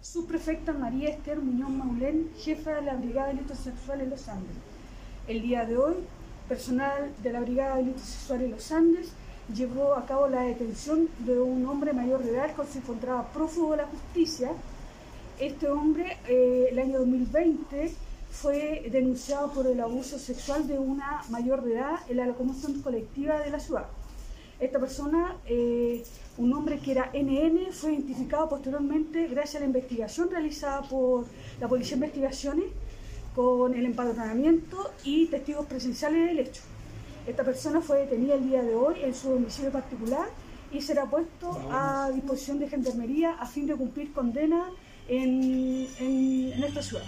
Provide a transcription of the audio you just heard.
subprefecta María Esther Muñoz Maulén, jefa de la Brigada de Delitos Sexuales en los Andes. El día de hoy, personal de la Brigada de Delitos Sexuales en los Andes llevó a cabo la detención de un hombre mayor de edad que se encontraba prófugo de la justicia. Este hombre, eh, el año 2020, fue denunciado por el abuso sexual de una mayor de edad en la locomoción colectiva de la ciudad. Esta persona, eh, un hombre que era NN, fue identificado posteriormente gracias a la investigación realizada por la Policía de Investigaciones con el empadronamiento y testigos presenciales del hecho. Esta persona fue detenida el día de hoy en su domicilio particular y será puesto a disposición de Gendarmería a fin de cumplir condena en, en esta ciudad.